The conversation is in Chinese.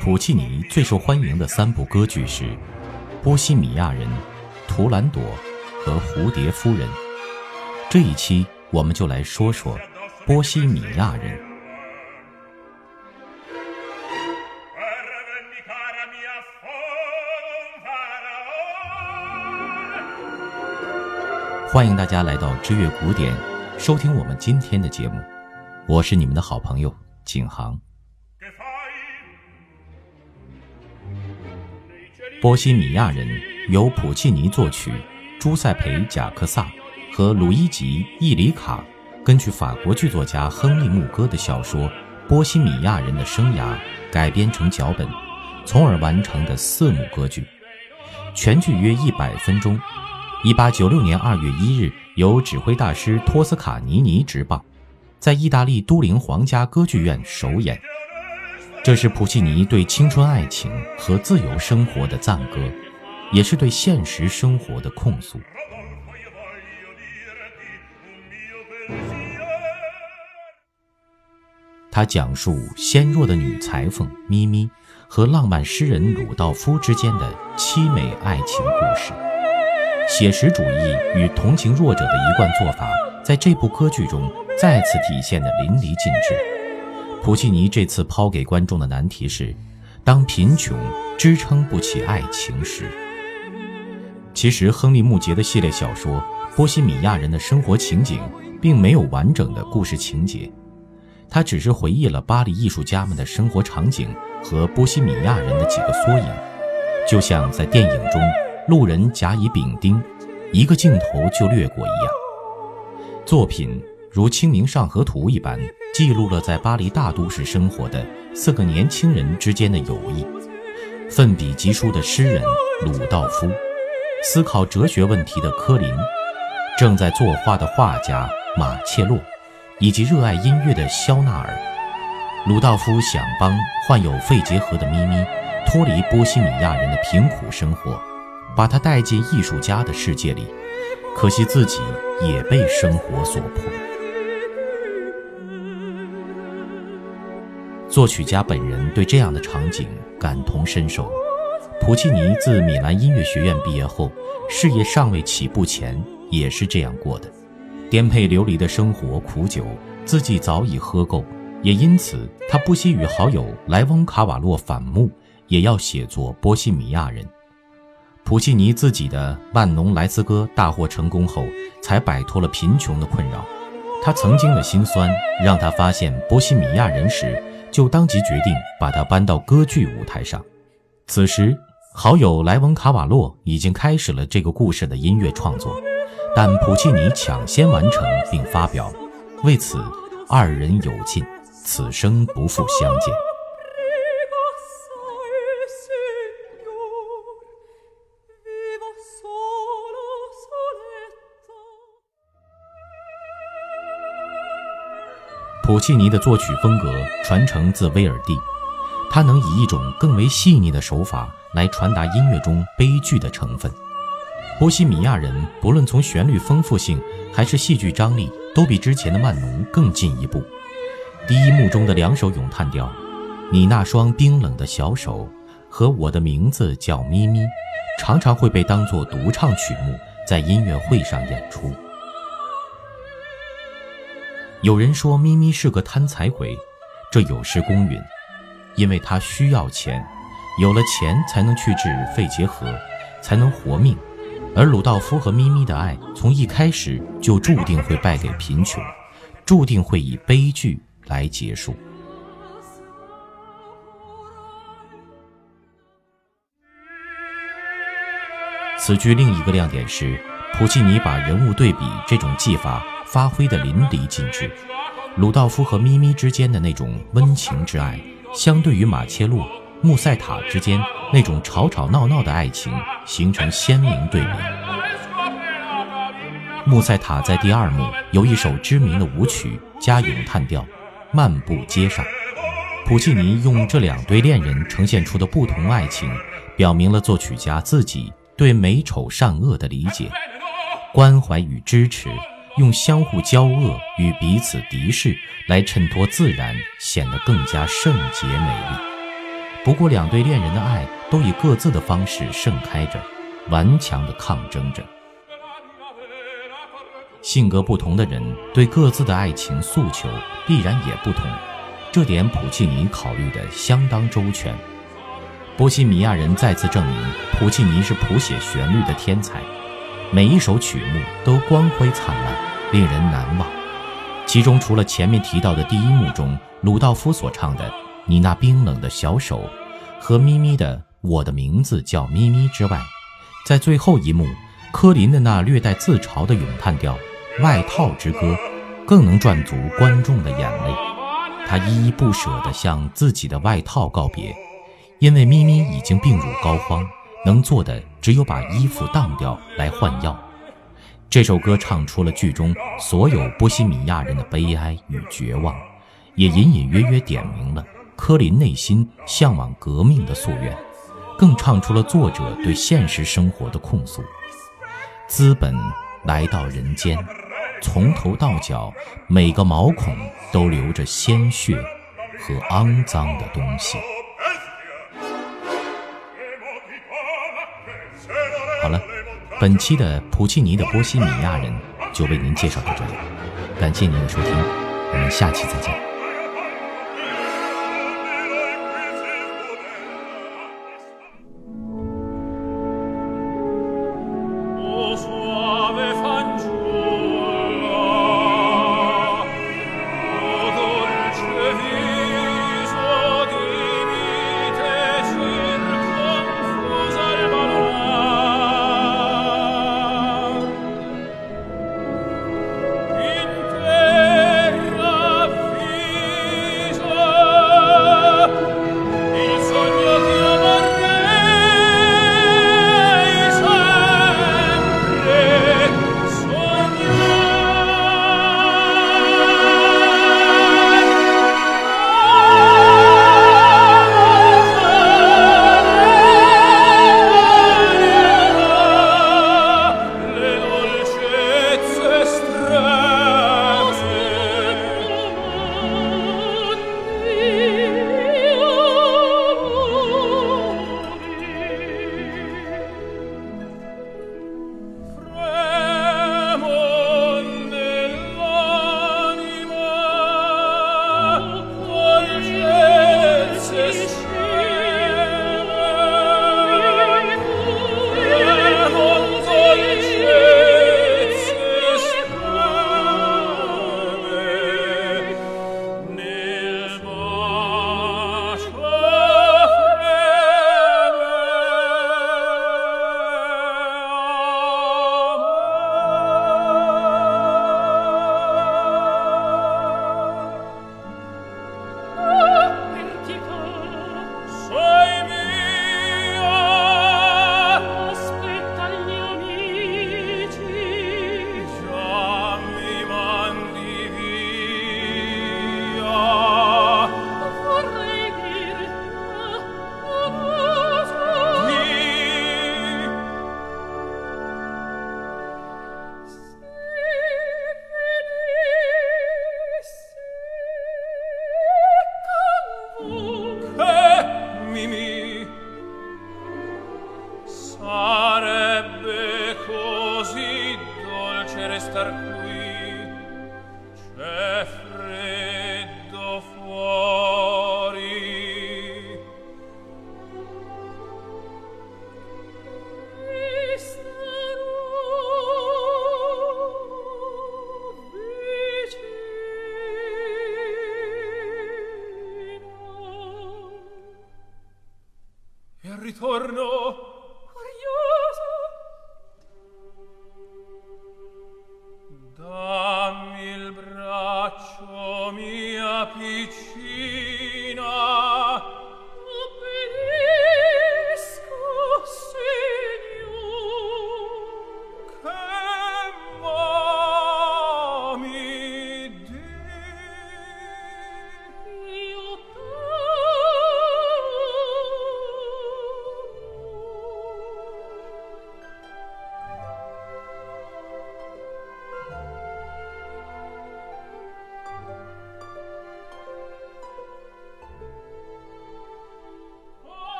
普契尼最受欢迎的三部歌剧是《波西米亚人》《图兰朵》和《蝴蝶夫人》。这一期我们就来说说《波西米亚人》。欢迎大家来到知乐古典，收听我们今天的节目。我是你们的好朋友景航。《波西米亚人》由普契尼作曲，朱塞佩·贾克萨和鲁伊吉·伊里卡根据法国剧作家亨利·穆戈的小说《波西米亚人的生涯》改编成脚本，从而完成的四幕歌剧。全剧约一百分钟。一八九六年二月一日，由指挥大师托斯卡尼尼执棒，在意大利都灵皇家歌剧院首演。这是普契尼对青春爱情和自由生活的赞歌，也是对现实生活的控诉。他讲述纤弱的女裁缝咪咪和浪漫诗人鲁道夫之间的凄美爱情故事。写实主义与同情弱者的一贯做法，在这部歌剧中再次体现得淋漓尽致。普契尼这次抛给观众的难题是：当贫穷支撑不起爱情时。其实，亨利·穆杰的系列小说《波西米亚人的生活情景》并没有完整的故事情节，他只是回忆了巴黎艺术家们的生活场景和波西米亚人的几个缩影，就像在电影中路人甲乙丙丁，一个镜头就掠过一样。作品如《清明上河图》一般。记录了在巴黎大都市生活的四个年轻人之间的友谊。奋笔疾书的诗人鲁道夫，思考哲学问题的柯林，正在作画的画家马切洛，以及热爱音乐的肖纳尔。鲁道夫想帮患有肺结核的咪咪脱离波西米亚人的贫苦生活，把他带进艺术家的世界里，可惜自己也被生活所迫。作曲家本人对这样的场景感同身受。普契尼自米兰音乐学院毕业后，事业尚未起步前也是这样过的，颠沛流离的生活苦酒自己早已喝够，也因此他不惜与好友莱翁卡瓦洛反目，也要写作《波西米亚人》。普契尼自己的《万农莱斯歌》大获成功后，才摆脱了贫穷的困扰。他曾经的辛酸让他发现《波西米亚人》时。就当即决定把它搬到歌剧舞台上。此时，好友莱文卡瓦洛已经开始了这个故事的音乐创作，但普契尼抢先完成并发表，为此二人有尽，此生不复相见。普契尼的作曲风格传承自威尔第，他能以一种更为细腻的手法来传达音乐中悲剧的成分。波西米亚人不论从旋律丰富性还是戏剧张力，都比之前的曼农更进一步。第一幕中的两首咏叹调，《你那双冰冷的小手》和《我的名字叫咪咪》，常常会被当作独唱曲目在音乐会上演出。有人说咪咪是个贪财鬼，这有失公允，因为他需要钱，有了钱才能去治肺结核，才能活命。而鲁道夫和咪咪的爱从一开始就注定会败给贫穷，注定会以悲剧来结束。此剧另一个亮点是，普契尼把人物对比这种技法。发挥的淋漓尽致，鲁道夫和咪咪之间的那种温情之爱，相对于马切洛、穆塞塔之间那种吵吵闹闹的爱情，形成鲜明对比。穆塞塔在第二幕有一首知名的舞曲加咏叹调，《漫步街上》。普契尼用这两对恋人呈现出的不同爱情，表明了作曲家自己对美丑善恶的理解、关怀与支持。用相互交恶与彼此敌视来衬托自然，显得更加圣洁美丽。不过两对恋人的爱都以各自的方式盛开着，顽强地抗争着。性格不同的人对各自的爱情诉求必然也不同，这点普契尼考虑得相当周全。波西米亚人再次证明，普契尼是谱写旋律的天才，每一首曲目都光辉灿烂，令人难忘。其中，除了前面提到的第一幕中鲁道夫所唱的《你那冰冷的小手》和咪咪的《我的名字叫咪咪》之外，在最后一幕，科林的那略带自嘲的咏叹调《外套之歌》，更能赚足观众的眼泪。他依依不舍地向自己的外套告别，因为咪咪已经病入膏肓，能做的只有把衣服当掉来换药。这首歌唱出了剧中所有波西米亚人的悲哀与绝望，也隐隐约约点明了科林内心向往革命的夙愿，更唱出了作者对现实生活的控诉。资本来到人间，从头到脚每个毛孔都流着鲜血和肮脏的东西。好了。本期的普契尼的波西米亚人就为您介绍到这里，感谢您的收听，我们下期再见。ritorno